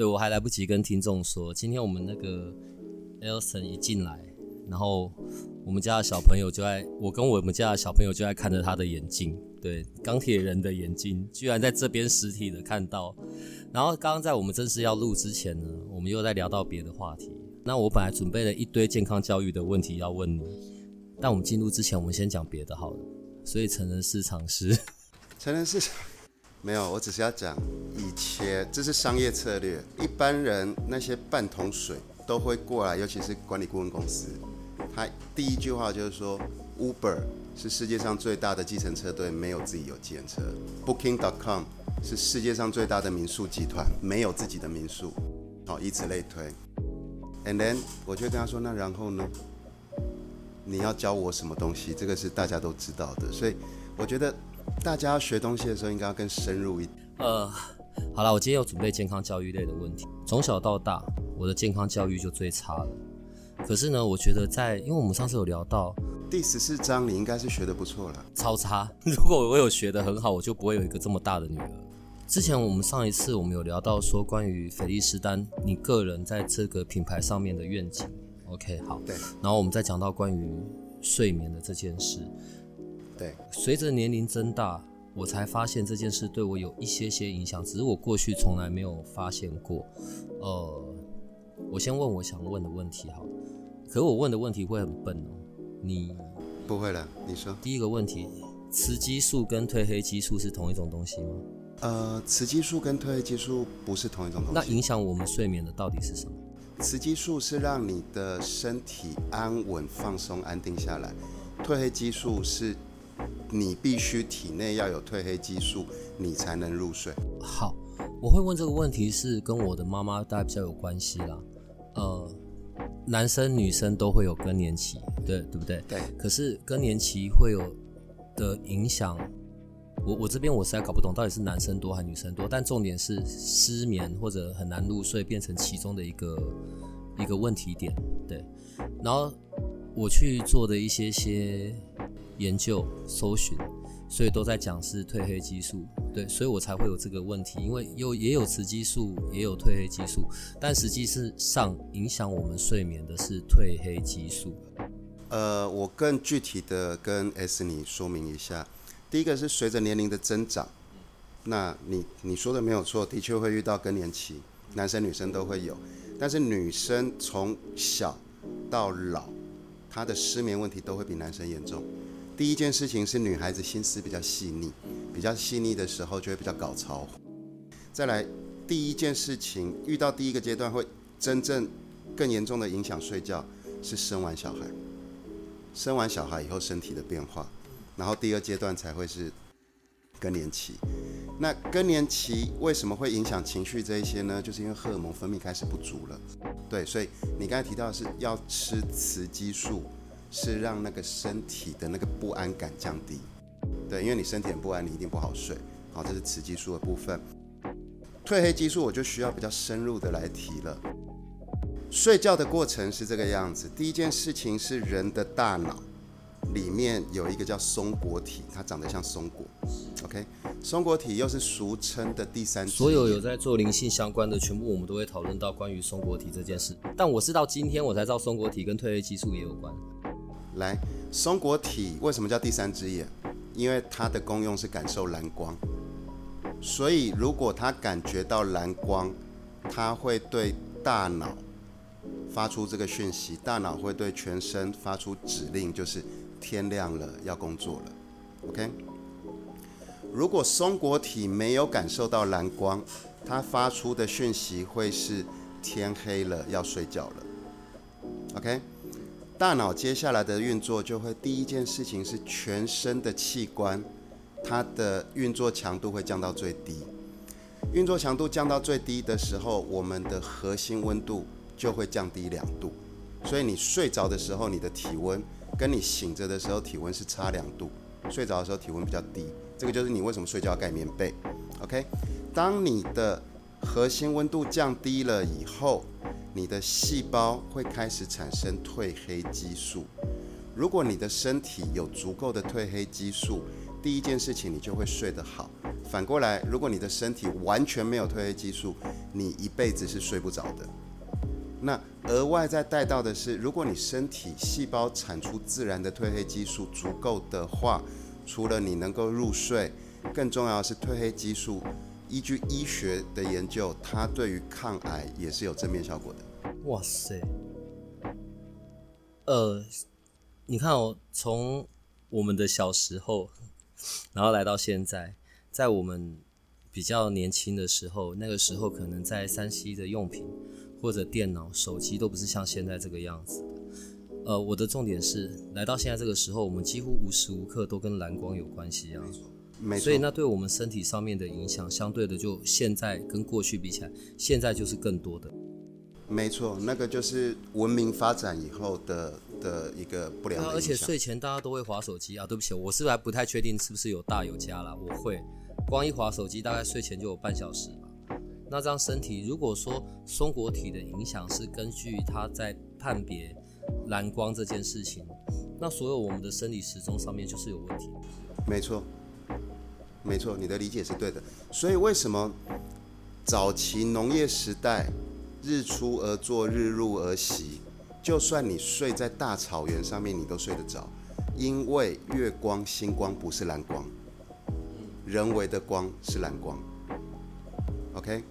对我还来不及跟听众说，今天我们那个 Elson 一进来，然后我们家的小朋友就在，我跟我们家的小朋友就在看着他的眼睛，对，钢铁人的眼睛，居然在这边实体的看到。然后刚刚在我们正式要录之前呢，我们又在聊到别的话题。那我本来准备了一堆健康教育的问题要问你，但我们进入之前，我们先讲别的好了。所以成人市场是成人市场。没有，我只是要讲，以前这是商业策略，一般人那些半桶水都会过来，尤其是管理顾问公司，他第一句话就是说，Uber 是世界上最大的计程车队，没有自己有计程车；Booking.com 是世界上最大的民宿集团，没有自己的民宿，好，以此类推。And then 我就跟他说，那然后呢？你要教我什么东西？这个是大家都知道的，所以我觉得。大家要学东西的时候，应该要更深入一点。呃，好了，我今天有准备健康教育类的问题。从小到大，我的健康教育就最差了。可是呢，我觉得在，因为我们上次有聊到第十四章，你应该是学的不错了。超差！如果我有学的很好，我就不会有一个这么大的女儿。之前我们上一次我们有聊到说关于菲利斯丹你个人在这个品牌上面的愿景。OK，好。对。然后我们再讲到关于睡眠的这件事。对，随着年龄增大，我才发现这件事对我有一些些影响，只是我过去从来没有发现过。呃，我先问我想问的问题好，可是我问的问题会很笨哦。你不会了，你说。第一个问题，雌激素跟褪黑激素是同一种东西吗？呃，雌激素跟褪黑激素不是同一种东西。那影响我们睡眠的到底是什么？雌激素是让你的身体安稳、放松、安定下来，褪黑激素是。你必须体内要有褪黑激素，你才能入睡。好，我会问这个问题是跟我的妈妈大概比较有关系啦。呃，男生女生都会有更年期，对对不对？对。可是更年期会有的影响，我我这边我实在搞不懂到底是男生多还是女生多。但重点是失眠或者很难入睡变成其中的一个一个问题点。对。然后我去做的一些些。研究搜寻，所以都在讲是褪黑激素，对，所以我才会有这个问题，因为有也有雌激素，也有褪黑激素，但实际是上影响我们睡眠的是褪黑激素。呃，我更具体的跟 S 你说明一下，第一个是随着年龄的增长，那你你说的没有错，的确会遇到更年期，男生女生都会有，但是女生从小到老，她的失眠问题都会比男生严重。第一件事情是女孩子心思比较细腻，比较细腻的时候就会比较搞潮。再来，第一件事情遇到第一个阶段会真正更严重的影响睡觉，是生完小孩。生完小孩以后身体的变化，然后第二阶段才会是更年期。那更年期为什么会影响情绪这一些呢？就是因为荷尔蒙分泌开始不足了。对，所以你刚才提到的是要吃雌激素。是让那个身体的那个不安感降低，对，因为你身体很不安，你一定不好睡。好，这是雌激素的部分。褪黑激素我就需要比较深入的来提了。睡觉的过程是这个样子，第一件事情是人的大脑里面有一个叫松果体，它长得像松果。OK，松果体又是俗称的第三。所有有在做灵性相关的，全部我们都会讨论到关于松果体这件事。但我是到今天我才知道松果体跟褪黑激素也有关。来，松果体为什么叫第三只眼？因为它的功用是感受蓝光，所以如果它感觉到蓝光，它会对大脑发出这个讯息，大脑会对全身发出指令，就是天亮了，要工作了。OK？如果松果体没有感受到蓝光，它发出的讯息会是天黑了，要睡觉了。OK？大脑接下来的运作就会，第一件事情是全身的器官，它的运作强度会降到最低。运作强度降到最低的时候，我们的核心温度就会降低两度。所以你睡着的时候，你的体温跟你醒着的时候体温是差两度。睡着的时候体温比较低，这个就是你为什么睡觉要盖棉被。OK，当你的核心温度降低了以后，你的细胞会开始产生褪黑激素。如果你的身体有足够的褪黑激素，第一件事情你就会睡得好。反过来，如果你的身体完全没有褪黑激素，你一辈子是睡不着的。那额外再带到的是，如果你身体细胞产出自然的褪黑激素足够的话，除了你能够入睡，更重要的是褪黑激素，依据医学的研究，它对于抗癌也是有正面效果的。哇塞，呃，你看哦，从我们的小时候，然后来到现在，在我们比较年轻的时候，那个时候可能在山西的用品。或者电脑、手机都不是像现在这个样子。呃，我的重点是，来到现在这个时候，我们几乎无时无刻都跟蓝光有关系啊。没错。所以那对我们身体上面的影响，相对的就现在跟过去比起来，现在就是更多的。没错，那个就是文明发展以后的的一个不良的而且睡前大家都会划手机啊。对不起，我是不是还不太确定是不是有大有加啦？我会，光一划手机，大概睡前就有半小时。那这样身体，如果说松果体的影响是根据它在判别蓝光这件事情，那所有我们的生理时钟上面就是有问题。没错，没错，你的理解是对的。所以为什么早期农业时代日出而作，日入而息，就算你睡在大草原上面，你都睡得着，因为月光、星光不是蓝光，人为的光是蓝光。OK。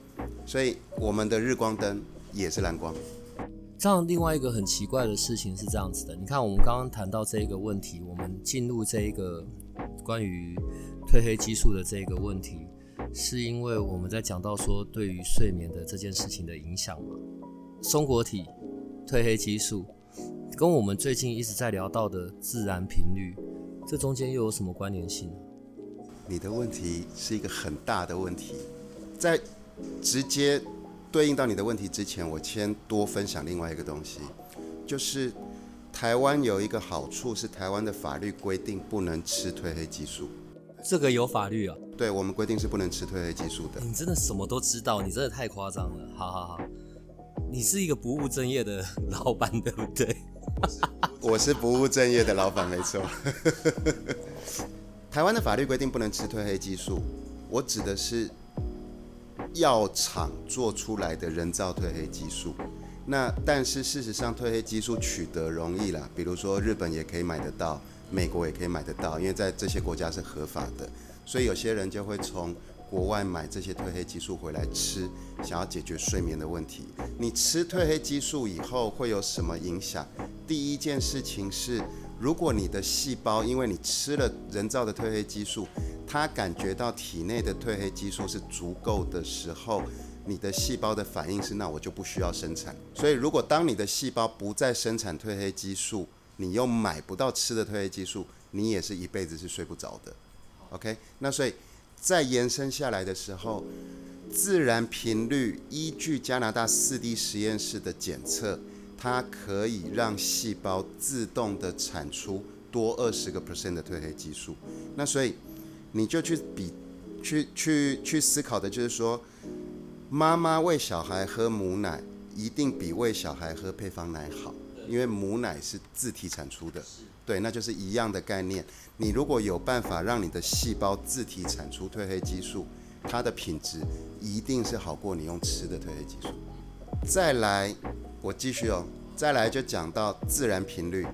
所以我们的日光灯也是蓝光。这样，另外一个很奇怪的事情是这样子的。你看，我们刚刚谈到这一个问题，我们进入这一个关于褪黑激素的这个问题，是因为我们在讲到说对于睡眠的这件事情的影响嘛？松果体、褪黑激素，跟我们最近一直在聊到的自然频率，这中间又有什么关联性？你的问题是一个很大的问题，在。直接对应到你的问题之前，我先多分享另外一个东西，就是台湾有一个好处是台湾的法律规定不能吃褪黑激素。这个有法律啊？对，我们规定是不能吃褪黑激素的。你真的什么都知道，你真的太夸张了。好好好，你是一个不务正业的老板，对不对？我是不务正业的老板，没错。台湾的法律规定不能吃褪黑激素，我指的是。药厂做出来的人造褪黑激素，那但是事实上褪黑激素取得容易啦，比如说日本也可以买得到，美国也可以买得到，因为在这些国家是合法的，所以有些人就会从国外买这些褪黑激素回来吃，想要解决睡眠的问题。你吃褪黑激素以后会有什么影响？第一件事情是，如果你的细胞因为你吃了人造的褪黑激素，它感觉到体内的褪黑激素是足够的时候，你的细胞的反应是那我就不需要生产。所以如果当你的细胞不再生产褪黑激素，你又买不到吃的褪黑激素，你也是一辈子是睡不着的。OK，那所以再延伸下来的时候，自然频率依据加拿大四 D 实验室的检测，它可以让细胞自动的产出多二十个 percent 的褪黑激素。那所以你就去比，去去去思考的就是说，妈妈喂小孩喝母奶一定比喂小孩喝配方奶好，因为母奶是自体产出的，对，那就是一样的概念。你如果有办法让你的细胞自体产出褪黑激素，它的品质一定是好过你用吃的褪黑激素。再来，我继续哦，再来就讲到自然频率，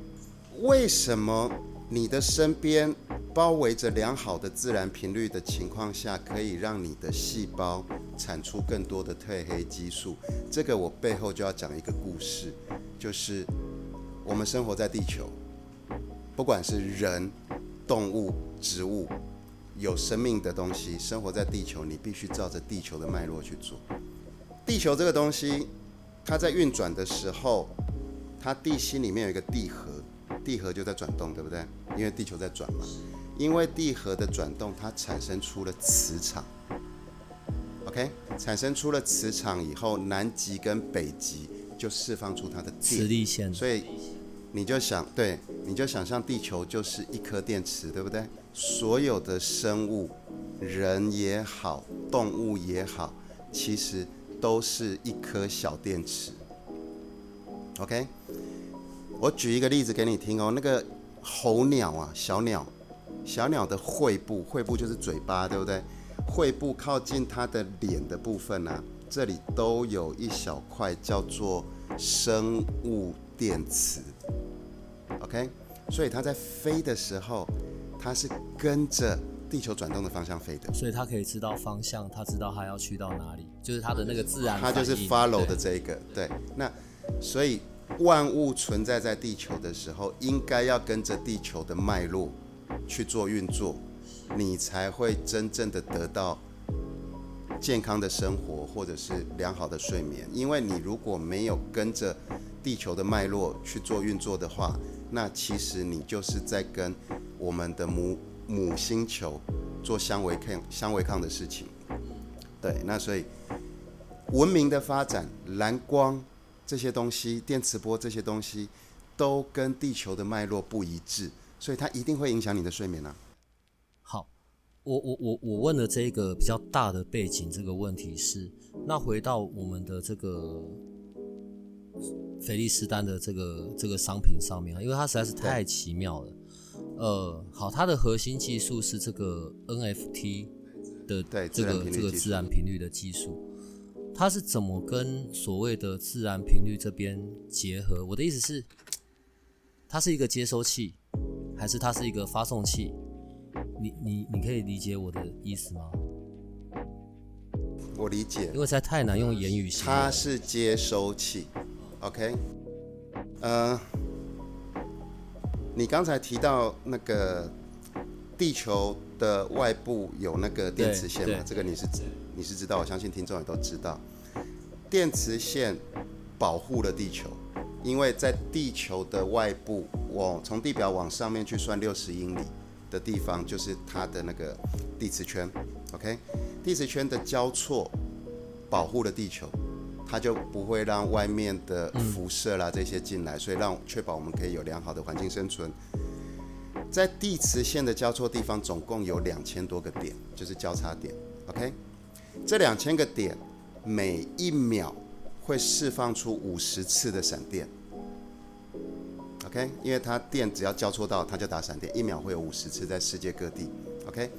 为什么你的身边？包围着良好的自然频率的情况下，可以让你的细胞产出更多的褪黑激素。这个我背后就要讲一个故事，就是我们生活在地球，不管是人、动物、植物，有生命的东西生活在地球，你必须照着地球的脉络去做。地球这个东西，它在运转的时候，它地心里面有一个地核，地核就在转动，对不对？因为地球在转嘛。因为地核的转动，它产生出了磁场。OK，OK，产生出了磁场以后，南极跟北极就释放出它的磁，力线，所以你就想，对，你就想象地球就是一颗电池，对不对？所有的生物，人也好，动物也好，其实都是一颗小电池。OK，我举一个例子给你听哦，那个候鸟啊，小鸟，小鸟的喙部，喙部就是嘴巴，对不对？喙部靠近它的脸的部分啊，这里都有一小块叫做生物电池。OK，所以它在飞的时候，它是跟着地球转动的方向飞的。所以它可以知道方向，它知道它要去到哪里，就是它的那个自然它就是 follow 的这一个，对。那所以万物存在在地球的时候，应该要跟着地球的脉络去做运作，你才会真正的得到健康的生活或者是良好的睡眠。因为你如果没有跟着地球的脉络去做运作的话，那其实你就是在跟我们的母母星球做相违抗相违抗的事情。对，那所以文明的发展，蓝光这些东西，电磁波这些东西，都跟地球的脉络不一致，所以它一定会影响你的睡眠啊。好，我我我我问的这个比较大的背景这个问题是，那回到我们的这个菲利斯丹的这个这个商品上面啊，因为它实在是太奇妙了。呃，好，它的核心技术是这个 NFT 的对这个这个自然频率的技术，它是怎么跟所谓的自然频率这边结合？我的意思是，它是一个接收器，还是它是一个发送器？你你你可以理解我的意思吗？我理解因，为实在太难用言语形容。它是接收器，OK，呃，你刚才提到那个地球的外部有那个电磁线嘛？这个你是你是知道，我相信听众也都知道，电磁线保护了地球，因为在地球的外部，我从地表往上面去算六十英里的地方，就是它的那个地磁圈，OK，地磁圈的交错保护了地球。它就不会让外面的辐射啦这些进来，所以让确保我们可以有良好的环境生存。在地磁线的交错地方，总共有两千多个点，就是交叉点。OK，这两千个点每一秒会释放出五十次的闪电。OK，因为它电只要交错到，它就打闪电，一秒会有五十次在世界各地。OK，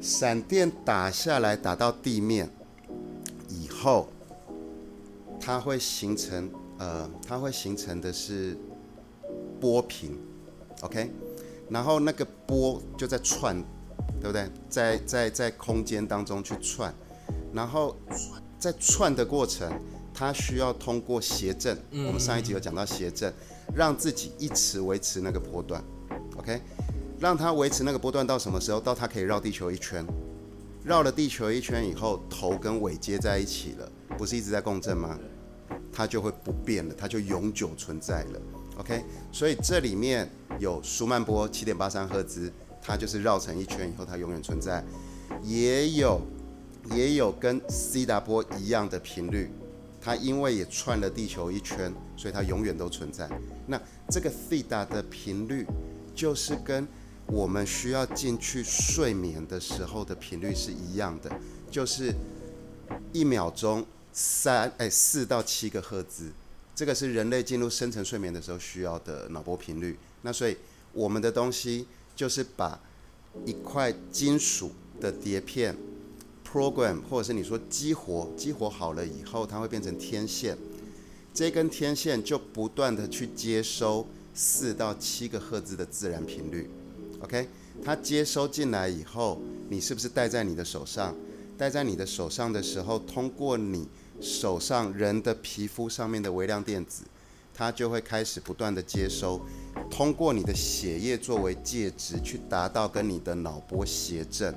闪电打下来打到地面以后，它会形成呃，它会形成的是波平，OK，然后那个波就在串，对不对？在在在空间当中去串，然后在串的过程，它需要通过谐振，我们上一集有讲到谐振，让自己一直维持那个波段，OK，让它维持那个波段到什么时候？到它可以绕地球一圈，绕了地球一圈以后，头跟尾接在一起了，不是一直在共振吗？它就会不变了，它就永久存在了。OK，所以这里面有舒曼波七点八三赫兹，它就是绕成一圈以后，它永远存在。也有也有跟 C 达波一样的频率，它因为也串了地球一圈，所以它永远都存在。那这个 theta 的频率，就是跟我们需要进去睡眠的时候的频率是一样的，就是一秒钟三哎四到七个赫兹，这个是人类进入深层睡眠的时候需要的脑波频率。那所以我们的东西就是把一块金属的碟片 program，或者是你说激活，激活好了以后，它会变成天线。这根天线就不断的去接收四到七个赫兹的自然频率，OK？它接收进来以后，你是不是戴在你的手上？戴在你的手上的时候，通过你手上人的皮肤上面的微量电子，它就会开始不断的接收，通过你的血液作为介质，去达到跟你的脑波谐振。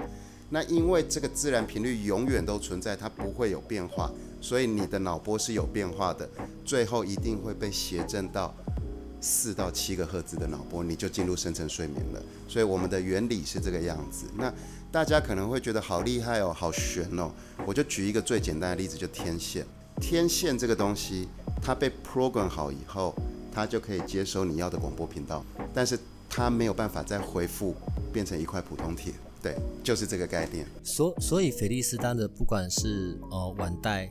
那因为这个自然频率永远都存在，它不会有变化，所以你的脑波是有变化的，最后一定会被谐振到四到七个赫兹的脑波，你就进入深层睡眠了。所以我们的原理是这个样子。那大家可能会觉得好厉害哦，好悬哦。我就举一个最简单的例子，就天线。天线这个东西，它被 program 好以后，它就可以接收你要的广播频道，但是它没有办法再恢复变成一块普通铁。对，就是这个概念。所所以，菲利斯丹的不管是呃腕带。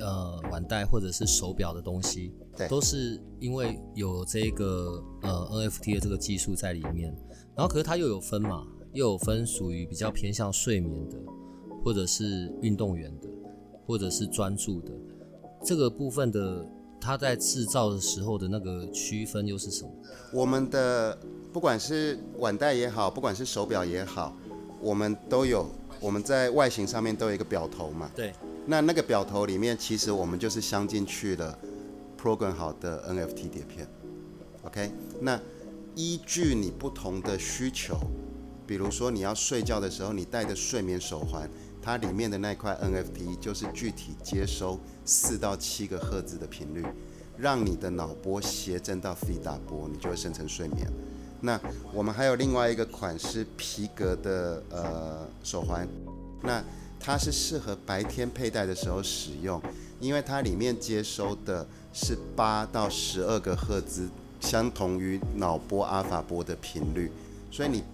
呃，腕带或者是手表的东西，对，都是因为有这个呃 NFT 的这个技术在里面。然后，可是它又有分嘛，又有分属于比较偏向睡眠的，或者是运动员的，或者是专注的。这个部分的，它在制造的时候的那个区分又是什么？我们的不管是腕带也好，不管是手表也好，我们都有我们在外形上面都有一个表头嘛。对。那那个表头里面，其实我们就是镶进去了 program 好的 NFT 碟片，OK？那依据你不同的需求，比如说你要睡觉的时候，你戴的睡眠手环，它里面的那块 NFT 就是具体接收四到七个赫兹的频率，让你的脑波谐振到 f 大波，你就会生成睡眠。那我们还有另外一个款是皮革的呃手环，那。它是适合白天佩戴的时候使用，因为它里面接收的是八到十二个赫兹，相同于脑波阿尔法波的频率，所以你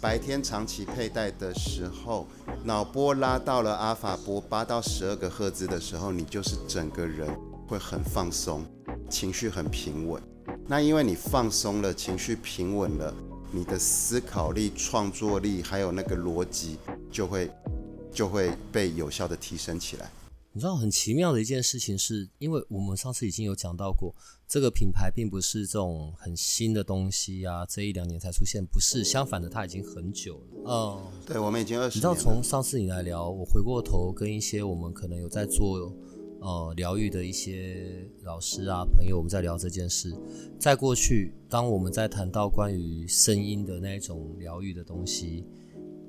白天长期佩戴的时候，脑波拉到了阿尔法波八到十二个赫兹的时候，你就是整个人会很放松，情绪很平稳。那因为你放松了，情绪平稳了，你的思考力、创作力还有那个逻辑就会。就会被有效的提升起来。你知道很奇妙的一件事情是，因为我们上次已经有讲到过，这个品牌并不是这种很新的东西啊，这一两年才出现，不是，相反的，它已经很久了。嗯，对，我们已经二十。你知道从上次你来聊，我回过头跟一些我们可能有在做呃疗愈的一些老师啊朋友，我们在聊这件事。在过去，当我们在谈到关于声音的那种疗愈的东西。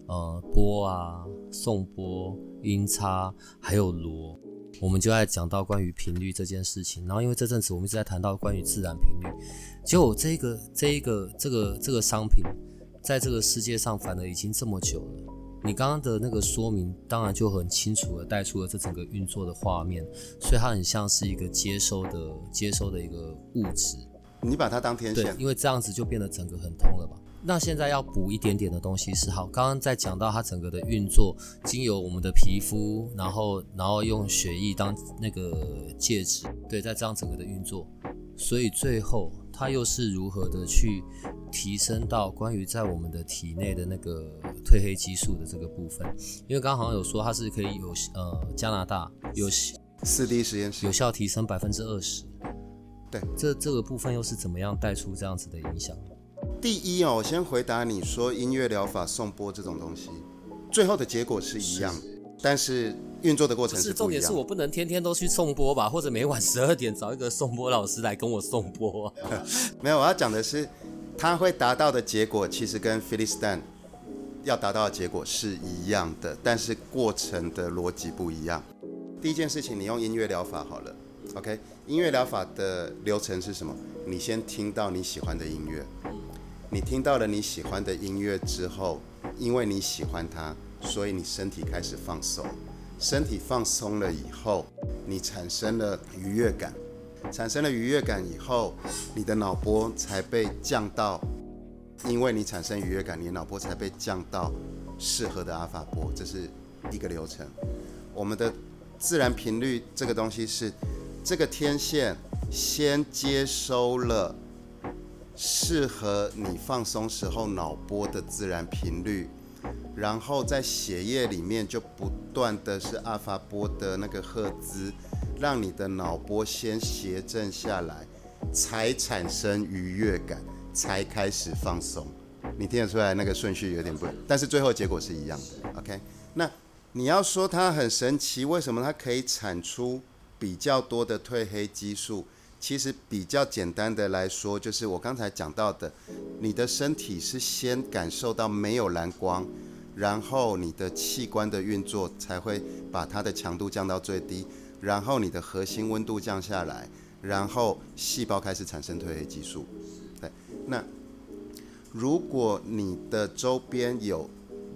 呃，波啊，送波、音差，还有锣，我们就在讲到关于频率这件事情。然后，因为这阵子我们一直在谈到关于自然频率，结果这个、这一个、这个、这个商品，在这个世界上反而已经这么久了。你刚刚的那个说明，当然就很清楚的带出了这整个运作的画面，所以它很像是一个接收的、接收的一个物质。你把它当天线，因为这样子就变得整个很通了吧？那现在要补一点点的东西是好，刚刚在讲到它整个的运作，经由我们的皮肤，然后然后用血液当那个介质，对，在这样整个的运作，所以最后它又是如何的去提升到关于在我们的体内的那个褪黑激素的这个部分？因为刚刚好像有说它是可以有呃加拿大有四 D 实验室。有效提升百分之二十，对，这这个部分又是怎么样带出这样子的影响？第一哦，我先回答你说音乐疗法送波这种东西，最后的结果是一样，但是运作的过程是重点是我不能天天都去送播吧，或者每晚十二点找一个送播老师来跟我送播。没有，我要讲的是，他会达到的结果其实跟 p h i l i s t a n 要达到的结果是一样的，但是过程的逻辑不一样。第一件事情，你用音乐疗法好了，OK？音乐疗法的流程是什么？你先听到你喜欢的音乐。你听到了你喜欢的音乐之后，因为你喜欢它，所以你身体开始放松。身体放松了以后，你产生了愉悦感。产生了愉悦感以后，你的脑波才被降到，因为你产生愉悦感，你脑波才被降到适合的阿法波。这是一个流程。我们的自然频率这个东西是，这个天线先接收了。适合你放松时候脑波的自然频率，然后在血液里面就不断的是阿法波的那个赫兹，让你的脑波先谐振下来，才产生愉悦感，才开始放松。你听得出来那个顺序有点不，但是最后结果是一样的。OK，那你要说它很神奇，为什么它可以产出比较多的褪黑激素？其实比较简单的来说，就是我刚才讲到的，你的身体是先感受到没有蓝光，然后你的器官的运作才会把它的强度降到最低，然后你的核心温度降下来，然后细胞开始产生褪黑激素。对那如果你的周边有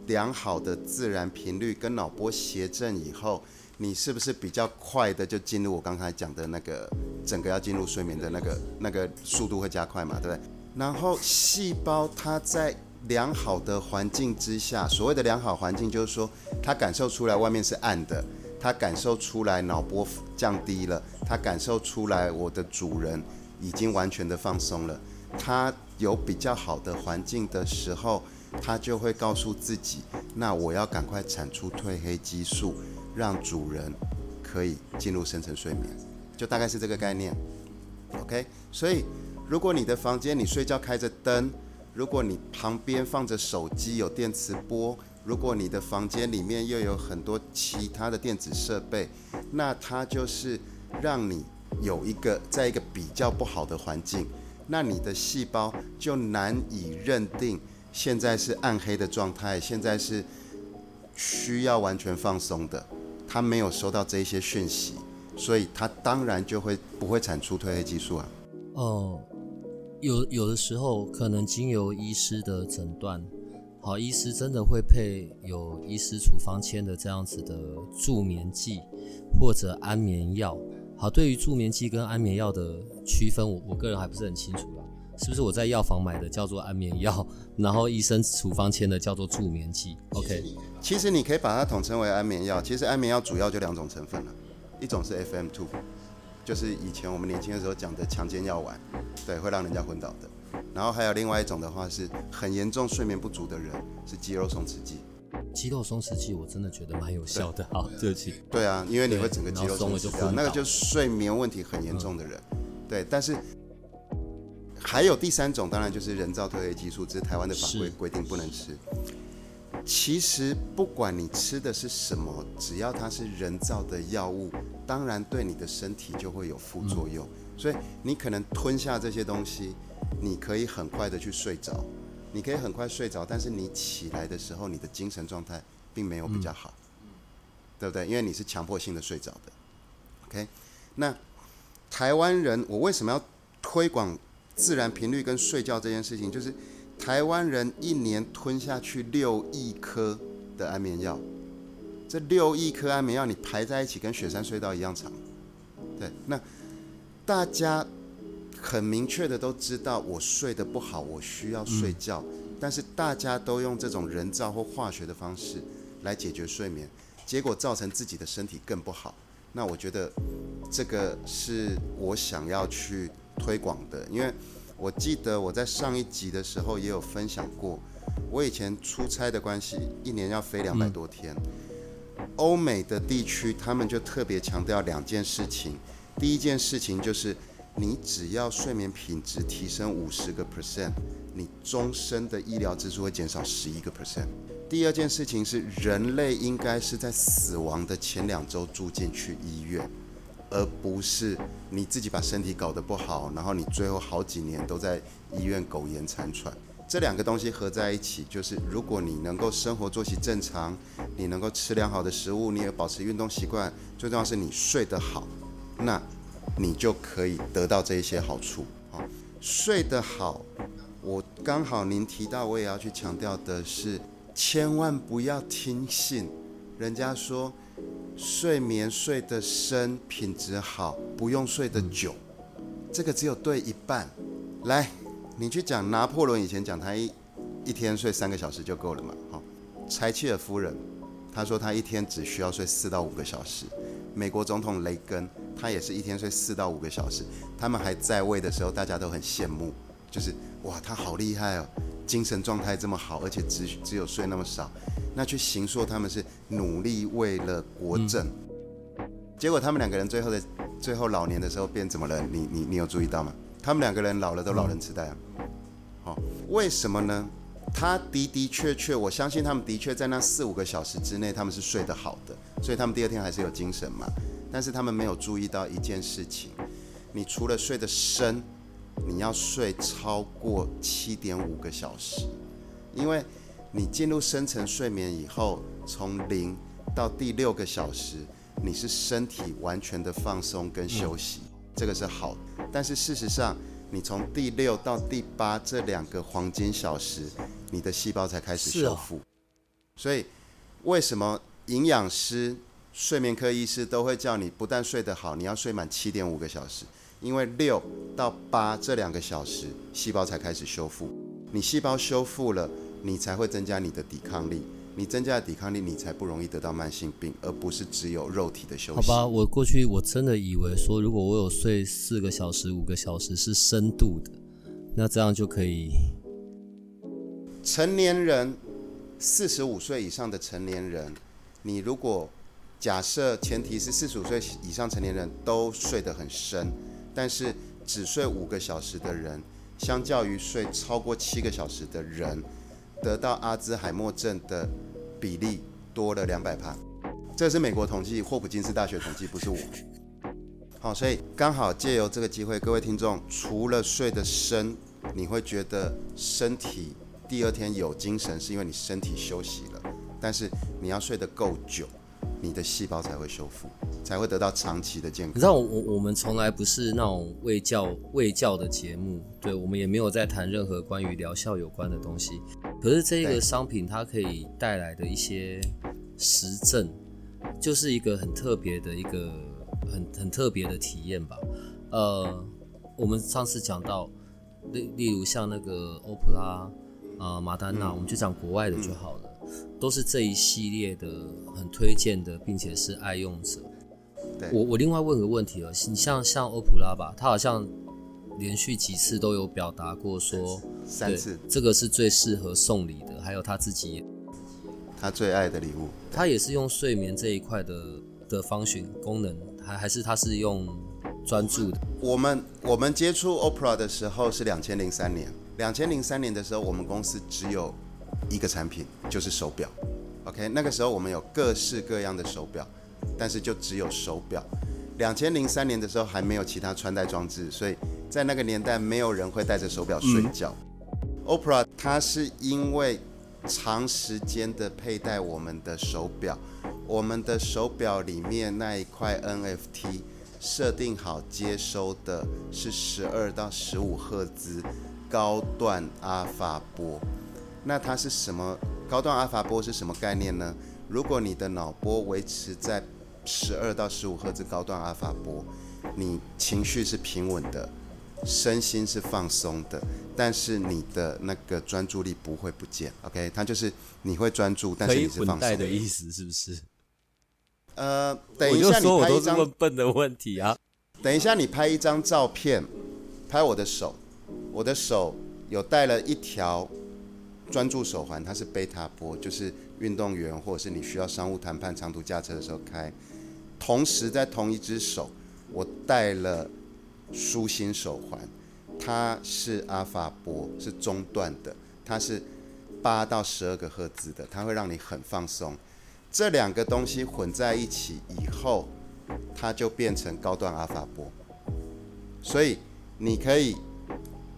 良好的自然频率跟脑波协振以后，你是不是比较快的就进入我刚才讲的那个整个要进入睡眠的那个那个速度会加快嘛，对不对？然后细胞它在良好的环境之下，所谓的良好环境就是说，它感受出来外面是暗的，它感受出来脑波降低了，它感受出来我的主人已经完全的放松了，它有比较好的环境的时候，它就会告诉自己，那我要赶快产出褪黑激素，让主人可以进入深层睡眠，就大概是这个概念。OK，所以如果你的房间你睡觉开着灯，如果你旁边放着手机有电磁波，如果你的房间里面又有很多其他的电子设备，那它就是让你有一个在一个比较不好的环境。那你的细胞就难以认定现在是暗黑的状态，现在是需要完全放松的，它没有收到这些讯息，所以它当然就会不会产出褪黑激素啊。哦，有有的时候可能经由医师的诊断，好，医师真的会配有医师处方签的这样子的助眠剂或者安眠药。好，对于助眠剂跟安眠药的区分，我我个人还不是很清楚啦。是不是我在药房买的叫做安眠药，然后医生处方签的叫做助眠剂？OK，其实你可以把它统称为安眠药。其实安眠药主要就两种成分了，一种是 FM two，就是以前我们年轻的时候讲的强奸药丸，对，会让人家昏倒的。然后还有另外一种的话是很严重睡眠不足的人，是肌肉松弛剂。肌肉松弛剂我真的觉得蛮有效的，好，对不起。对啊，因为你会整个肌肉松弛掉那个就是睡眠问题很严重的人，对。但是还有第三种，当然就是人造褪黑激素，这是台湾的法规规定不能吃。其实不管你吃的是什么，只要它是人造的药物，当然对你的身体就会有副作用。所以你可能吞下这些东西，你可以很快的去睡着。你可以很快睡着，但是你起来的时候，你的精神状态并没有比较好，对不对？因为你是强迫性的睡着的。OK，那台湾人，我为什么要推广自然频率跟睡觉这件事情？就是台湾人一年吞下去六亿颗的安眠药，这六亿颗安眠药你排在一起，跟雪山隧道一样长。对，那大家。很明确的都知道我睡得不好，我需要睡觉，但是大家都用这种人造或化学的方式来解决睡眠，结果造成自己的身体更不好。那我觉得这个是我想要去推广的，因为我记得我在上一集的时候也有分享过，我以前出差的关系，一年要飞两百多天，欧美的地区他们就特别强调两件事情，第一件事情就是。你只要睡眠品质提升五十个 percent，你终身的医疗支出会减少十一个 percent。第二件事情是，人类应该是在死亡的前两周住进去医院，而不是你自己把身体搞得不好，然后你最后好几年都在医院苟延残喘。这两个东西合在一起，就是如果你能够生活作息正常，你能够吃良好的食物，你也保持运动习惯，最重要是你睡得好，那。你就可以得到这一些好处啊，睡得好。我刚好您提到，我也要去强调的是，千万不要听信人家说睡眠睡得深，品质好，不用睡得久。这个只有对一半。来，你去讲拿破仑以前讲他一一天睡三个小时就够了嘛？好，柴契尔夫人，她说她一天只需要睡四到五个小时。美国总统雷根。他也是一天睡四到五个小时，他们还在位的时候，大家都很羡慕，就是哇，他好厉害哦，精神状态这么好，而且只只有睡那么少，那去行说他们是努力为了国政，结果他们两个人最后的最后老年的时候变怎么了？你你你有注意到吗？他们两个人老了都老人痴呆啊，好，为什么呢？他的的确确，我相信他们的确在那四五个小时之内，他们是睡得好的，所以他们第二天还是有精神嘛。但是他们没有注意到一件事情：你除了睡得深，你要睡超过七点五个小时，因为你进入深层睡眠以后，从零到第六个小时，你是身体完全的放松跟休息，这个是好。但是事实上，你从第六到第八这两个黄金小时，你的细胞才开始修复。所以，为什么营养师、睡眠科医师都会叫你不但睡得好，你要睡满七点五个小时？因为六到八这两个小时，细胞才开始修复。你细胞修复了，你才会增加你的抵抗力。你增加了抵抗力，你才不容易得到慢性病，而不是只有肉体的休息。好吧，我过去我真的以为说，如果我有睡四个小时、五个小时是深度的，那这样就可以。成年人，四十五岁以上的成年人，你如果假设前提是四十五岁以上成年人都睡得很深，但是只睡五个小时的人，相较于睡超过七个小时的人，得到阿兹海默症的比例多了两百帕。这是美国统计，霍普金斯大学统计，不是我。好，所以刚好借由这个机会，各位听众，除了睡得深，你会觉得身体第二天有精神，是因为你身体休息了。但是你要睡得够久，你的细胞才会修复，才会得到长期的健康。你知道我我我们从来不是那种卫教卫教的节目，对我们也没有在谈任何关于疗效有关的东西。可是这一个商品它可以带来的一些实证，就是一个很特别的一个很很特别的体验吧。呃，我们上次讲到，例例如像那个欧普拉啊、马丹娜，我们就讲国外的就好了，都是这一系列的很推荐的，并且是爱用者。对。我我另外问个问题了，你像像欧普拉吧，他好像连续几次都有表达过说，三次，这个是最适合送礼的，还有他自己也，他最爱的礼物。他也是用睡眠这一块的的方寻功能，还还是他是用专注的，我们我们接触 Opera 的时候是两千零三年，两千零三年的时候，我们公司只有一个产品，就是手表。OK，那个时候我们有各式各样的手表，但是就只有手表。两千零三年的时候还没有其他穿戴装置，所以在那个年代没有人会戴着手表睡觉。Opera 它是因为长时间的佩戴我们的手表，我们的手表里面那一块 NFT 设定好接收的是十二到十五赫兹高段阿法波。那它是什么？高段阿尔法波是什么概念呢？如果你的脑波维持在十二到十五赫兹高段阿尔法波，你情绪是平稳的，身心是放松的，但是你的那个专注力不会不见。OK，它就是你会专注，但是你是放松的意思是不是？呃，等一下你拍一张问笨的问题啊。等一下，你拍一张照片，拍我的手，我的手有带了一条专注手环，它是贝塔波，就是运动员或者是你需要商务谈判、长途驾车的时候开。同时在同一只手，我戴了舒心手环，它是阿法波，是中段的，它是八到十二个赫兹的，它会让你很放松。这两个东西混在一起以后，它就变成高端阿法波。所以你可以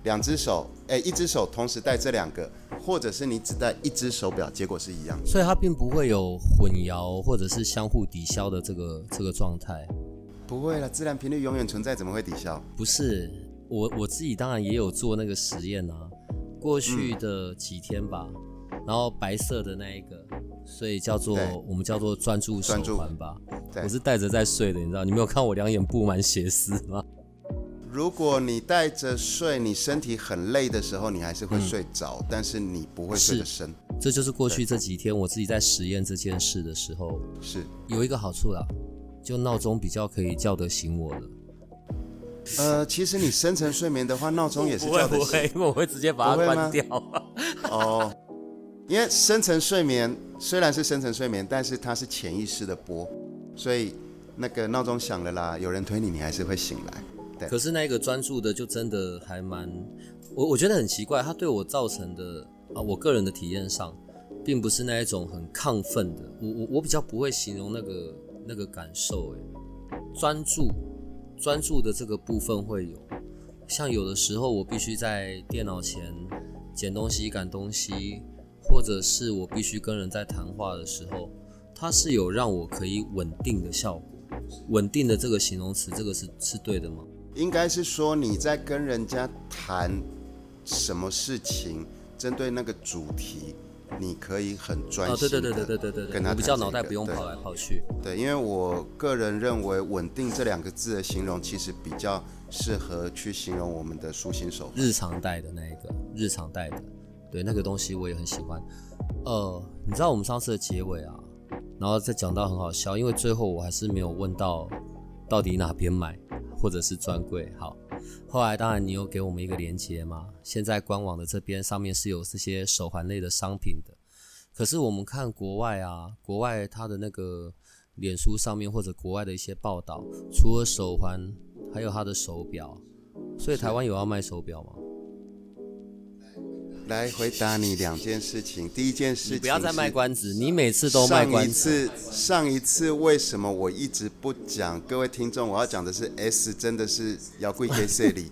两只手，哎、一只手同时戴这两个，或者是你只戴一只手表，结果是一样。所以它并不会有混淆或者是相互抵消的这个这个状态。不会了，自然频率永远存在，怎么会抵消？不是我我自己当然也有做那个实验啊，过去的几天吧，然后白色的那一个，所以叫做我们叫做专注手环吧。对我是戴着在睡的，你知道？你没有看我两眼布满血丝吗？如果你带着睡，你身体很累的时候，你还是嗯会睡着，但是你不会睡得深。这就是过去这几天我自己在实验这件事的时候，是，有一个好处啦，就闹钟比较可以叫得醒我了。呃，其实你深层睡眠的话，闹钟也是叫得醒。我会直接把它关掉。哦，因为深层睡眠虽然是深层睡眠，但是它是潜意识的波，所以那个闹钟响了啦，有人推你，你还是会醒来。可是那个专注的就真的还蛮，我我觉得很奇怪，它对我造成的啊，我个人的体验上，并不是那一种很亢奋的，我我我比较不会形容那个那个感受，诶，专注专注的这个部分会有，像有的时候我必须在电脑前捡东西、赶东西，或者是我必须跟人在谈话的时候，它是有让我可以稳定的效果。稳定的这个形容词，这个是是对的吗？应该是说你在跟人家谈什么事情，针对那个主题，你可以很专哦，心的对对对对对对对对，跟他我比较脑袋不用跑来跑去。对，因为我个人认为“稳定”这两个字的形容，其实比较适合去形容我们的舒心手。日常带的那一个，日常带的，对那个东西我也很喜欢。呃，你知道我们上次的结尾啊，然后再讲到很好笑，因为最后我还是没有问到到底哪边买，或者是专柜。好，后来当然你有给我们一个连接嘛，现在官网的这边上面是有这些手环类的商品的。可是我们看国外啊，国外它的那个脸书上面或者国外的一些报道，除了手环，还有它的手表。所以台湾有要卖手表吗？来回答你两件事情。第一件事情不要再卖关子，你每次都卖上一关子。次，上一次为什么我一直不讲？各位听众，我要讲的是 S 真的是摇柜给这里，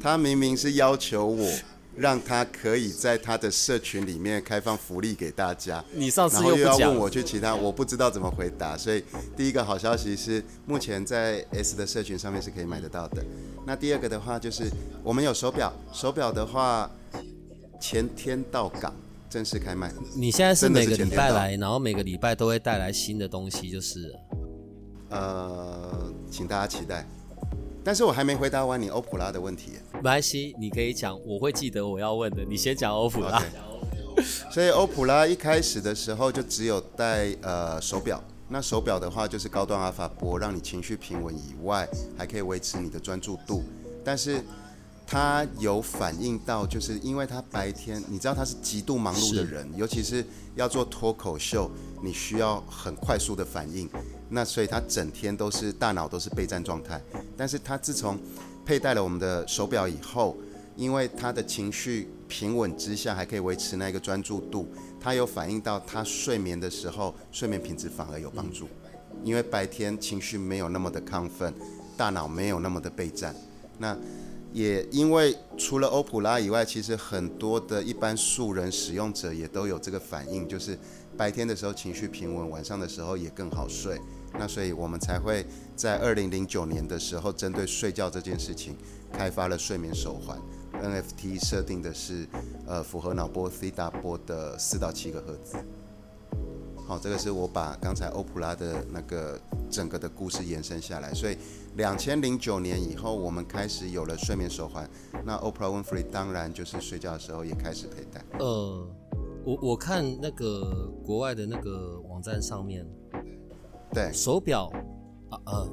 他明明是要求我让他可以在他的社群里面开放福利给大家，你上次又又要问，我去其他，我不知道怎么回答。所以第一个好消息是，目前在 S 的社群上面是可以买得到的。那第二个的话就是我们有手表，手表的话前天到港正式开卖。你现在是每个礼拜来，然后每个礼拜都会带来新的东西，就是呃，请大家期待。但是我还没回答完你欧普拉的问题耶。没关系，你可以讲，我会记得我要问的。你先讲欧普拉所以欧普拉一开始的时候就只有带呃手表，那手表的话就是高端阿法波，让你情绪平稳以外，还可以维持你的专注度。但是他有反映到，就是因为他白天，你知道他是极度忙碌的人，尤其是要做脱口秀，你需要很快速的反应，那所以他整天都是大脑都是备战状态。但是他自从佩戴了我们的手表以后，因为他的情绪平稳之下，还可以维持那个专注度，他有反映到他睡眠的时候，睡眠品质反而有帮助，因为白天情绪没有那么的亢奋，大脑没有那么的备战。那也因为除了欧普拉以外，其实很多的一般素人使用者也都有这个反应，就是白天的时候情绪平稳，晚上的时候也更好睡。那所以我们才会在二零零九年的时候，针对睡觉这件事情，开发了睡眠手环。NFT 设定的是，呃，符合脑波 theta 波的四到七个赫兹。好，这个是我把刚才欧普拉的那个整个的故事延伸下来，所以两千零九年以后，我们开始有了睡眠手环。那 Oprah Winfrey 当然就是睡觉的时候也开始佩戴。呃，我我看那个国外的那个网站上面，对，手表啊呃，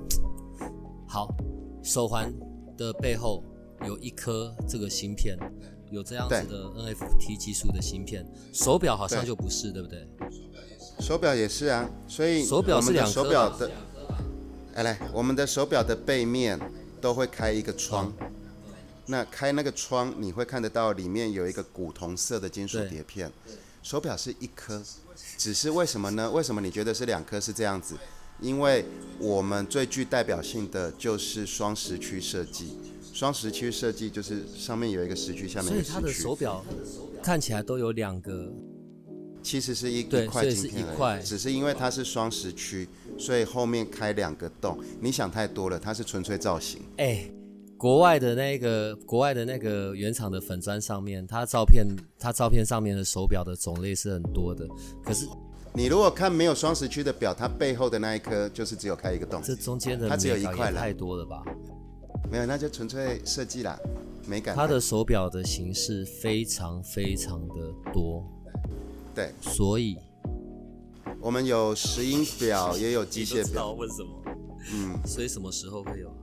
好，手环的背后有一颗这个芯片，有这样子的 NFT 技术的芯片，手表好像就不是，对不对？手表也是啊，所以手表是两颗吧手表的，哎来，我们的手表的背面都会开一个窗，嗯。那开那个窗你会看得到里面有一个古铜色的金属碟片，手表是一颗，只是为什么呢？为什么你觉得是两颗是这样子？因为我们最具代表性的就是双时区设计，双时区设计就是上面有一个时区，下面所以它的有一个时区，手表看起来都有两个，其实是一块是镜片而已一块只是因为它是双时区，所以后面开两个洞。你想太多了，它是纯粹造型。哎、国外的那个国外的那个原厂的粉砖上面，它照片它照片上面的手表的种类是很多的，可是你如果看没有双时区的表，它背后的那一颗就是只有开一个洞，这中间的它只有一块了太多了吧？没有，那就纯粹设计啦，美感。它的手表的形式非常非常的多，对，所以我们有石英表，也有机械表，问什么？嗯，所以什么时候会有啊？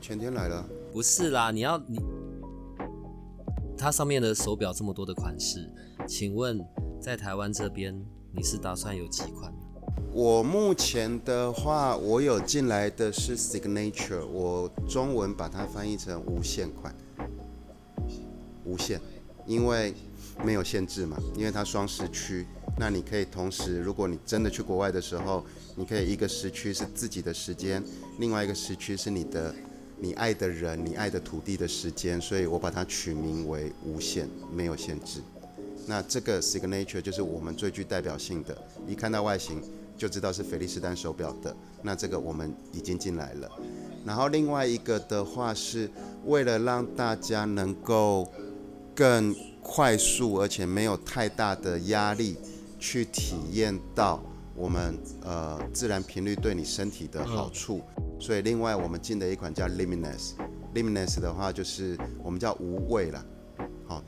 全天来了。不是啦，你要你，它上面的手表这么多的款式，请问在台湾这边你是打算有几款？我目前的话，我有进来的是 Signature，我中文把它翻译成无限款，无限，因为没有限制嘛，因为它双时区，那你可以同时，如果你真的去国外的时候，你可以一个时区是自己的时间，另外一个时区是你的你爱的人、你爱的土地的时间，所以我把它取名为无限，没有限制。那这个 signature 就是我们最具代表性的，一看到外形就知道是菲利斯丹手表的。那这个我们已经进来了。然后另外一个的话是为了让大家能够更快速而且没有太大的压力去体验到我们呃自然频率对你身体的好处，所以另外我们进的一款叫 Limitless，Limitless 的话就是我们叫无畏啦，好，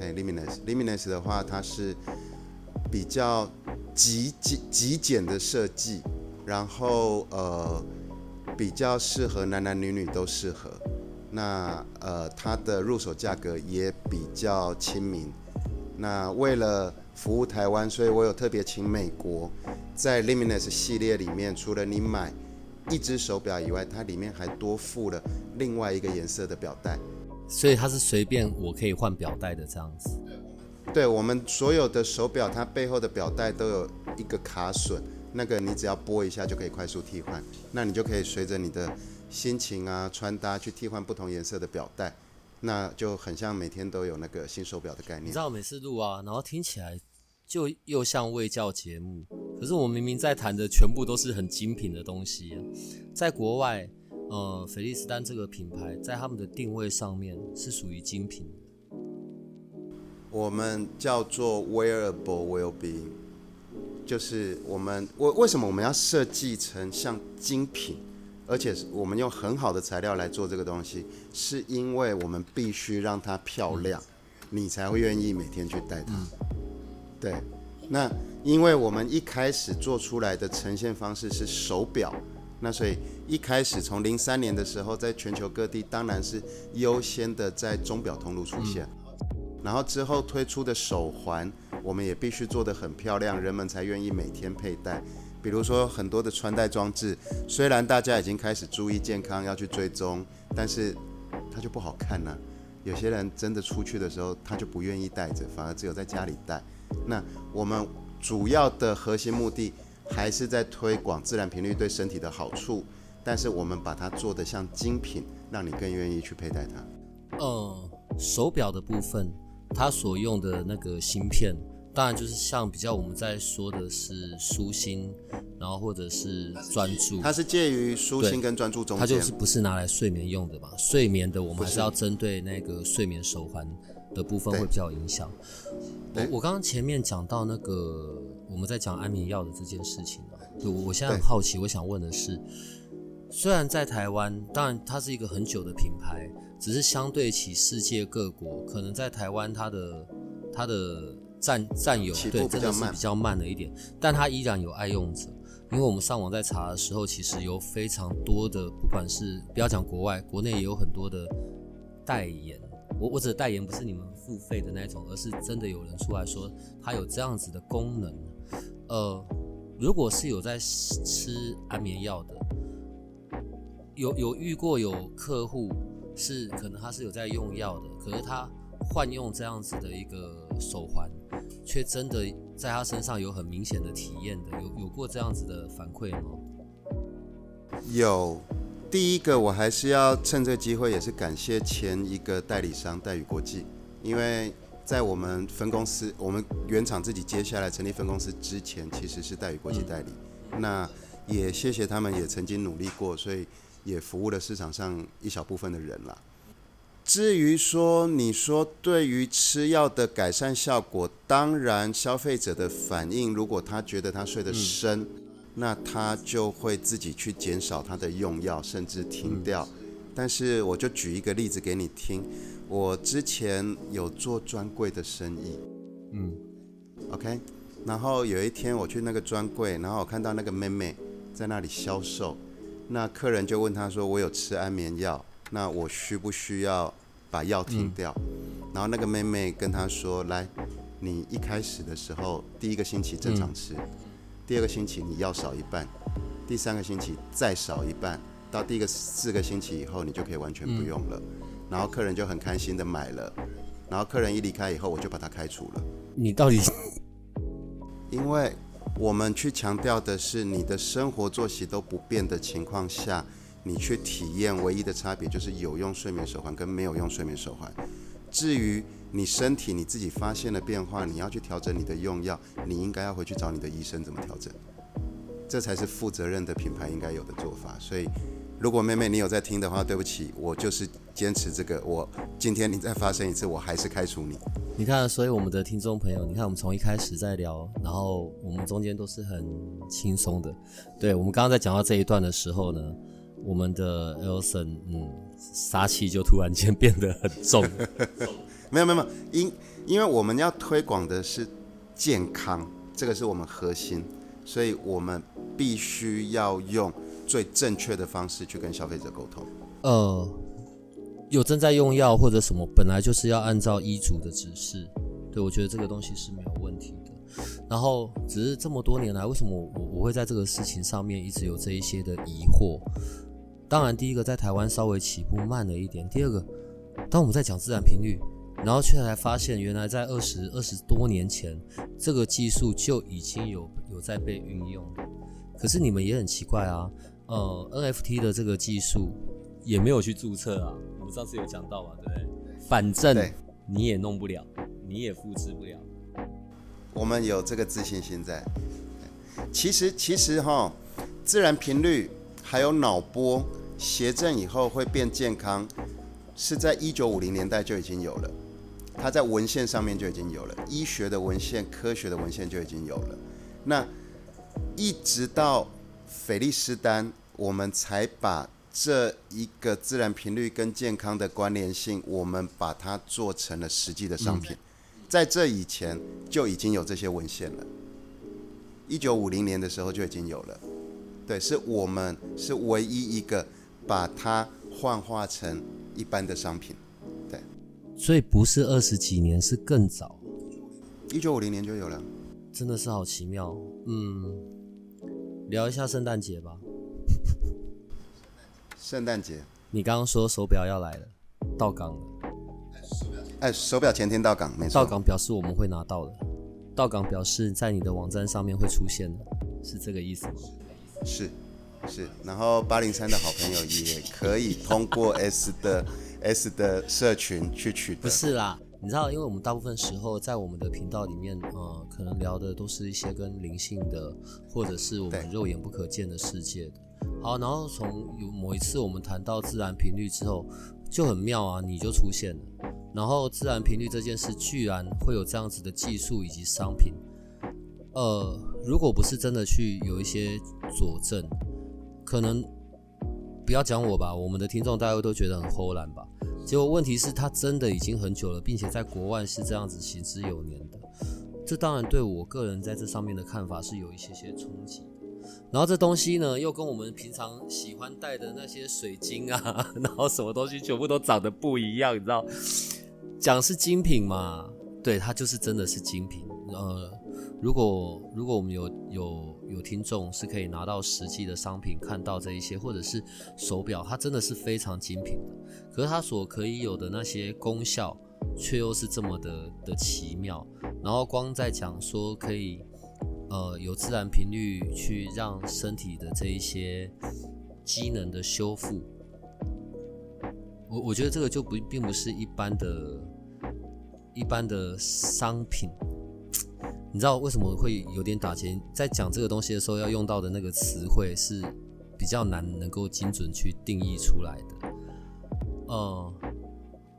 哎 Limitless，Limitless 的话它是比较极极极简的设计，然后呃比较适合男男女女都适合。那呃它的入手价格也比较亲民。那为了服务台湾，所以我有特别请美国在 Limitless 系列里面，除了你买一只手表以外，它里面还多附了另外一个颜色的表带。所以它是随便我可以换表带的这样子。对我们所有的手表，它背后的表带都有一个卡榫，那个你只要拨一下就可以快速替换，那你就可以随着你的心情啊、穿搭去替换不同颜色的表带，那就很像每天都有那个新手表的概念你知。道每次录啊，然后听起来就又像卫教节目，可是我明明在谈的全部都是很精品的东西、啊。在国外，呃，菲利斯丹这个品牌在他们的定位上面是属于精品的。我们叫做 wearable well-being，就是我们为为什么我们要设计成像精品，而且是我们用很好的材料来做这个东西，是因为我们必须让它漂亮，你才会愿意每天去戴它。对，那因为我们一开始做出来的呈现方式是手表，那所以一开始从零三年的时候，在全球各地当然是优先的在钟表通路出现。然后之后推出的手环，我们也必须做得很漂亮，人们才愿意每天佩戴。比如说很多的穿戴装置，虽然大家已经开始注意健康，要去追踪，但是它就不好看呢、有些人真的出去的时候，他就不愿意戴着，反而只有在家里戴。那我们主要的核心目的还是在推广自然频率对身体的好处，但是我们把它做得像精品，让你更愿意去佩戴它。呃，手表的部分，它所用的那个芯片，当然就是像比较我们在说的是舒心，然后或者是专注，它是介于舒心跟专注中间。它就是不是拿来睡眠用的嘛？睡眠的我们还是要针对那个睡眠手环的部分会比较有影响。我我刚刚前面讲到那个我们在讲安眠药的这件事情啊，对我我现在很好奇，我想问的是，虽然在台湾，当然它是一个很久的品牌，只是相对起世界各国，可能在台湾它的它的占占有对真的是比较慢了一点，但它依然有爱用者。因为我们上网在查的时候，其实有非常多的，不管是不要讲国外，国内也有很多的代言。我我指的代言不是你们付费的那种，而是真的有人出来说它有这样子的功能。呃，如果是有在吃安眠药的，有有遇过有客户是可能他是有在用药的，可是他换用这样子的一个手环，却真的在他身上有很明显的体验的，有有过这样子的反馈吗？有，第一个我还是要趁这个机会，也是感谢前一个代理商戴宇国际，因为在我们分公司，我们原厂自己接下来成立分公司之前，其实是戴宇国际代理。那也谢谢他们，也曾经努力过，所以也服务了市场上一小部分的人啦。至于说你说对于吃药的改善效果，当然消费者的反应，如果他觉得他睡得深，那他就会自己去减少他的用药，甚至停掉。但是我就举一个例子给你听，我之前有做专柜的生意。嗯，，OK，然后有一天我去那个专柜，然后我看到那个妹妹在那里销售，那客人就问她说：“我有吃安眠药，那我需不需要把药停掉？”然后那个妹妹跟他说：“来，你一开始的时候第一个星期正常吃，第二个星期你药少一半，第三个星期再少一半，到第一个四个星期以后你就可以完全不用了。然后客人就很开心的买了，然后客人一离开以后，我就把他开除了。你到底因为我们去强调的是你的生活作息都不变的情况下，你去体验唯一的差别就是有用睡眠手环跟没有用睡眠手环。至于你身体你自己发现了变化，你要去调整你的用药，你应该要回去找你的医生怎么调整。这才是负责任的品牌应该有的做法。所以，如果妹妹你有在听的话，对不起，我就是坚持这个。我今天你再发生一次，我还是开除你。你看，所以我们的听众朋友，你看我们从一开始在聊，然后我们中间都是很轻松的。对我们刚刚在讲到这一段的时候呢，我们的 Elson，嗯，杀气就突然间变得很重。没有没有没有，因因为我们要推广的是健康，这个是我们核心，所以我们必须要用最正确的方式去跟消费者沟通。呃，有正在用药或者什么，本来就是要按照医嘱的指示。对我觉得这个东西是没有问题的。然后只是这么多年来，为什么我我会在这个事情上面一直有这一些的疑惑？当然，第一个在台湾稍微起步慢了一点，第二个，当我们在讲自然频率。然后却才发现，原来在二十二十多年前，这个技术就已经有有在被运用。可是你们也很奇怪啊，呃，NFT 的这个技术也没有去注册啊。我们上次有讲到嘛，对不对？反正你也弄不了，你也复制不了。我们有这个自信心在。其实其实哈，自然频率还有脑波协正以后会变健康，是在一九五零年代就已经有了。它在文献上面就已经有了，医学的文献、科学的文献就已经有了。那一直到菲利斯丹，我们才把这一个自然频率跟健康的关联性，我们把它做成了实际的商品。在这以前就已经有这些文献了，一九五零年的时候就已经有了。对，是我们是唯一一个把它幻化成一般的商品。对所以不是二十几年，是更早，一九五零年就有了，真的是好奇妙。嗯，聊一下圣诞节吧。圣诞节，你刚刚说手表要来了，到港了。哎，手表前天到港，没错。到港表示我们会拿到的，到港表示在你的网站上面会出现的，是这个意思吗？是，是。然后八零三的好朋友也可以通过 S 的。S 的社群去取得不是啦，你知道，因为我们大部分时候在我们的频道里面，呃，可能聊的都是一些跟灵性的，或者是我们肉眼不可见的世界的。好，然后从有某一次我们谈到自然频率之后，就很妙啊，你就出现了。然后自然频率这件事居然会有这样子的技术以及商品，呃，如果不是真的去有一些佐证，可能不要讲我吧，我们的听众大家都觉得很齁然吧。结果问题是，它真的已经很久了，并且在国外是这样子行之有年的。这当然对我个人在这上面的看法是有一些些冲击。然后这东西呢，又跟我们平常喜欢戴的那些水晶啊，然后什么东西全部都长得不一样，你知道？讲是精品嘛？对，它就是真的是精品。呃，如果如果我们有有有听众是可以拿到实际的商品，看到这一些，或者是手表，它真的是非常精品的。可是它所可以有的那些功效，却又是这么的的奇妙。然后光在讲说可以，呃，有自然频率去让身体的这一些机能的修复，我我觉得这个就不并不是一般的、一般的商品。你知道为什么会有点打结？在讲这个东西的时候，要用到的那个词汇是比较难能够精准去定义出来的。嗯，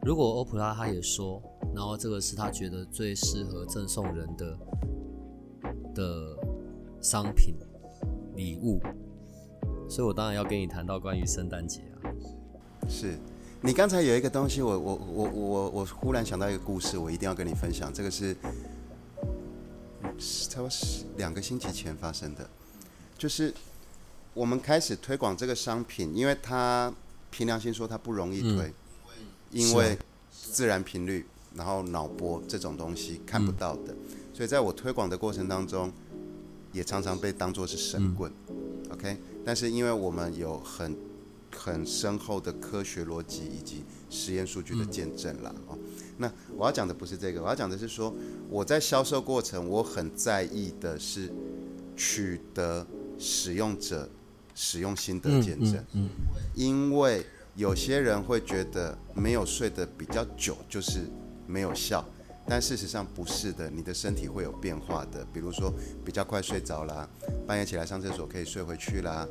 如果欧普拉他也说，然后这个是他觉得最适合赠送人的的商品礼物，所以我当然要跟你谈到关于圣诞节啊。是你刚才有一个东西，我我我我我忽然想到一个故事，我一定要跟你分享。这个是差不多两个星期前发生的，就是我们开始推广这个商品，因为它。凭良心说，它不容易推，因为自然频率，然后脑波这种东西看不到的，所以在我推广的过程当中，也常常被当作是神棍，OK？但是因为我们有很很深厚的科学逻辑以及实验数据的见证了哦，那我要讲的不是这个，我要讲的是说，我在销售过程，我很在意的是取得使用者。使用心得见证，因为有些人会觉得没有睡得比较久就是没有效，但事实上不是的，你的身体会有变化的，比如说比较快睡着啦，半夜起来上厕所可以睡回去啦。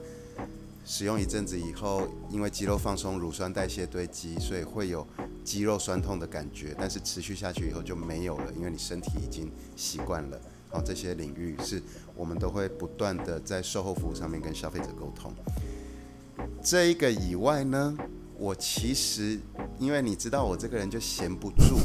使用一阵子以后，因为肌肉放松、乳酸代谢堆积，所以会有肌肉酸痛的感觉。但是持续下去以后就没有了，因为你身体已经习惯了。好，这些领域是我们都会不断的在售后服务上面跟消费者沟通。这一个以外呢，我其实因为你知道我这个人就闲不住，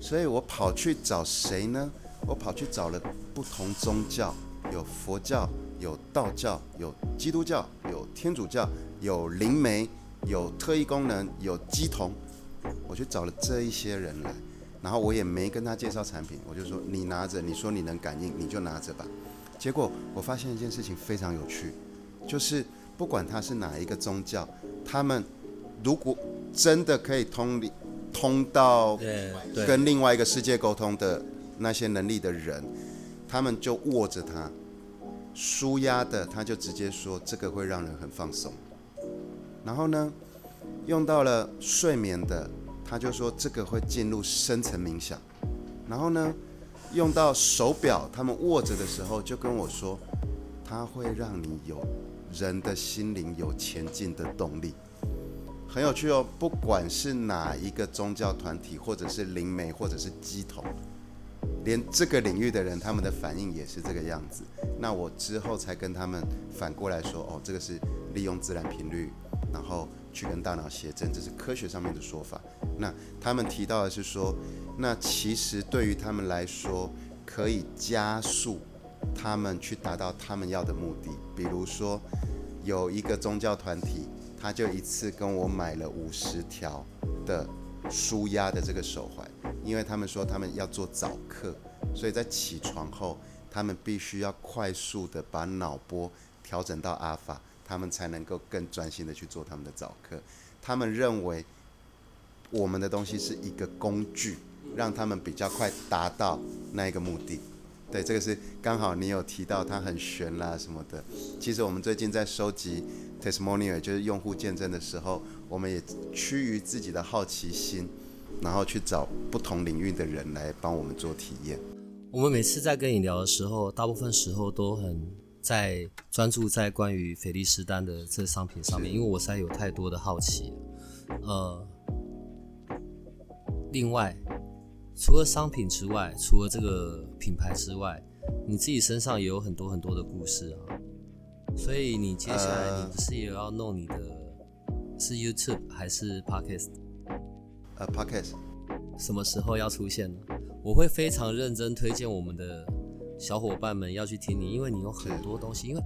所以我跑去找谁呢？我跑去找了不同宗教，有佛教。有道教，有基督教，有天主教，有灵媒，有特异功能，有鸡童。我去找了这一些人来，然后我也没跟他介绍产品，我就说你拿着，你说你能感应，你就拿着吧。结果我发现一件事情非常有趣，就是不管他是哪一个宗教，他们如果真的可以通通到跟另外一个世界沟通的那些能力的人，他们就握着它。舒压的，他就直接说这个会让人很放松。然后呢，用到了睡眠的，他就说这个会进入深层冥想。然后呢，用到手表，他们握着的时候就跟我说，它会让你有人的心灵有前进的动力，很有趣哦。不管是哪一个宗教团体，或者是灵媒，或者是鸡头。连这个领域的人，他们的反应也是这个样子。那我之后才跟他们反过来说，哦，这个是利用自然频率，然后去跟大脑协振，这是科学上面的说法。那他们提到的是说，那其实对于他们来说，可以加速他们去达到他们要的目的。比如说，有一个宗教团体，他就一次跟我买了五十条的。舒压的这个手环，因为他们说他们要做早课，所以在起床后，他们必须要快速的把脑波调整到阿法，他们才能够更专心的去做他们的早课。他们认为我们的东西是一个工具，让他们比较快达到那一个目的。对，这个是刚好你有提到它很悬啦什么的。其实我们最近在收集 testimonial，就是用户见证的时候，我们也趋于自己的好奇心，然后去找不同领域的人来帮我们做体验。我们每次在跟你聊的时候，大部分时候都很在专注在关于菲利斯丹的这商品上面，因为我实在有太多的好奇。呃，另外。除了商品之外，除了这个品牌之外，你自己身上也有很多很多的故事啊。所以你接下来你不是也要弄你的，是 YouTube 还是 Podcast？呃，Podcast。什么时候要出现呢？我会非常认真推荐我们的小伙伴们要去听你，因为你有很多东西，因为。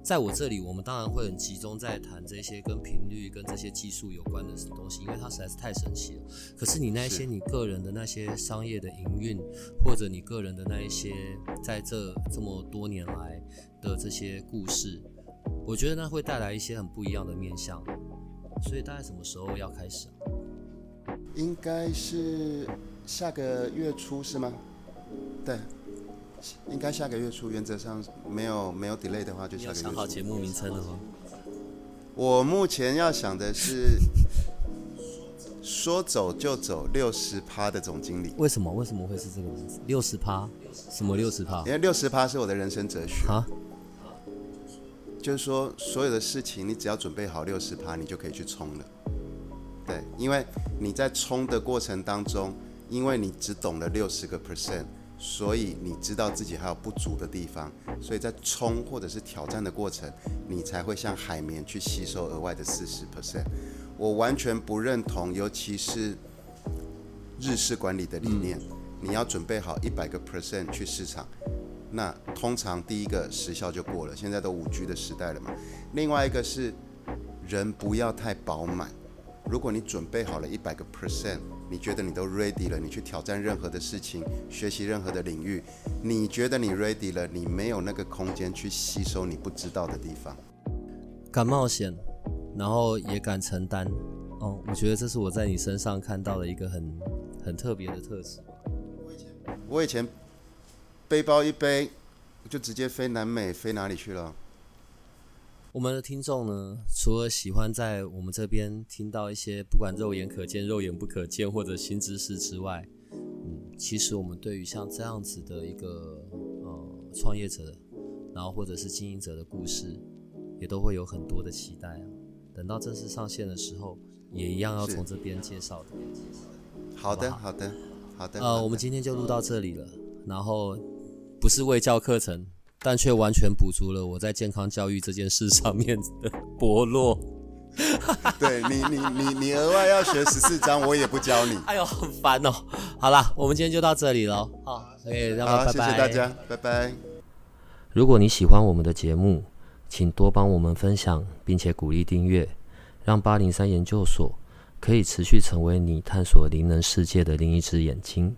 在我这里，我们当然会很集中在谈这些跟频率、跟这些技术有关的东西，因为它实在是太神奇了。可是你那些你个人的那些商业的营运，或者你个人的那一些在这这么多年来的这些故事，我觉得那会带来一些很不一样的面向。所以大概什么时候要开始？应该是下个月初是吗？对。应该下个月初，原则上没有没有 delay 的话，就下个月初。想好节目名称了吗？我目前要想的是，说走就走，六十趴的总经理。为什么？为什么会是这个名字？六十趴？什么六十趴？因为六十趴是我的人生哲学啊。就是说，所有的事情，你只要准备好六十趴，你就可以去冲了。对，因为你在冲的过程当中，因为你只懂了六十个 percent。所以你知道自己还有不足的地方，所以在冲或者是挑战的过程，你才会像海绵去吸收额外的四十 percent。我完全不认同，尤其是日式管理的理念。你要准备好一百个 percent 去市场，那通常第一个时效就过了。现在都五 G 的时代了嘛。另外一个是人不要太饱满。如果你准备好了一百个 percent。你觉得你都 ready 了，你去挑战任何的事情，学习任何的领域，你觉得你 ready 了，你没有那个空间去吸收你不知道的地方，敢冒险，然后也敢承担，哦，我觉得这是我在你身上看到的一个很很特别的特质。我以前，我以前背包一背就直接飞南美，飞哪里去了？我们的听众呢，除了喜欢在我们这边听到一些不管肉眼可见、肉眼不可见或者新知识之外，嗯，其实我们对于像这样子的一个呃创业者，然后或者是经营者的故事，也都会有很多的期待啊。等到正式上线的时候，也一样要从这边介绍的。好的，好的，好的。呃，我们今天就录到这里了。然后不是卫教课程，但却完全补足了我在健康教育这件事上面的薄弱。对你，你，你，你额外要学十四章，我也不教你。哎呦，很烦哦。好啦，我们今天就到这里喽。好，可以，好，谢谢大家，拜拜。如果你喜欢我们的节目，请多帮我们分享，并且鼓励订阅，让八零三研究所可以持续成为你探索灵能世界的另一只眼睛。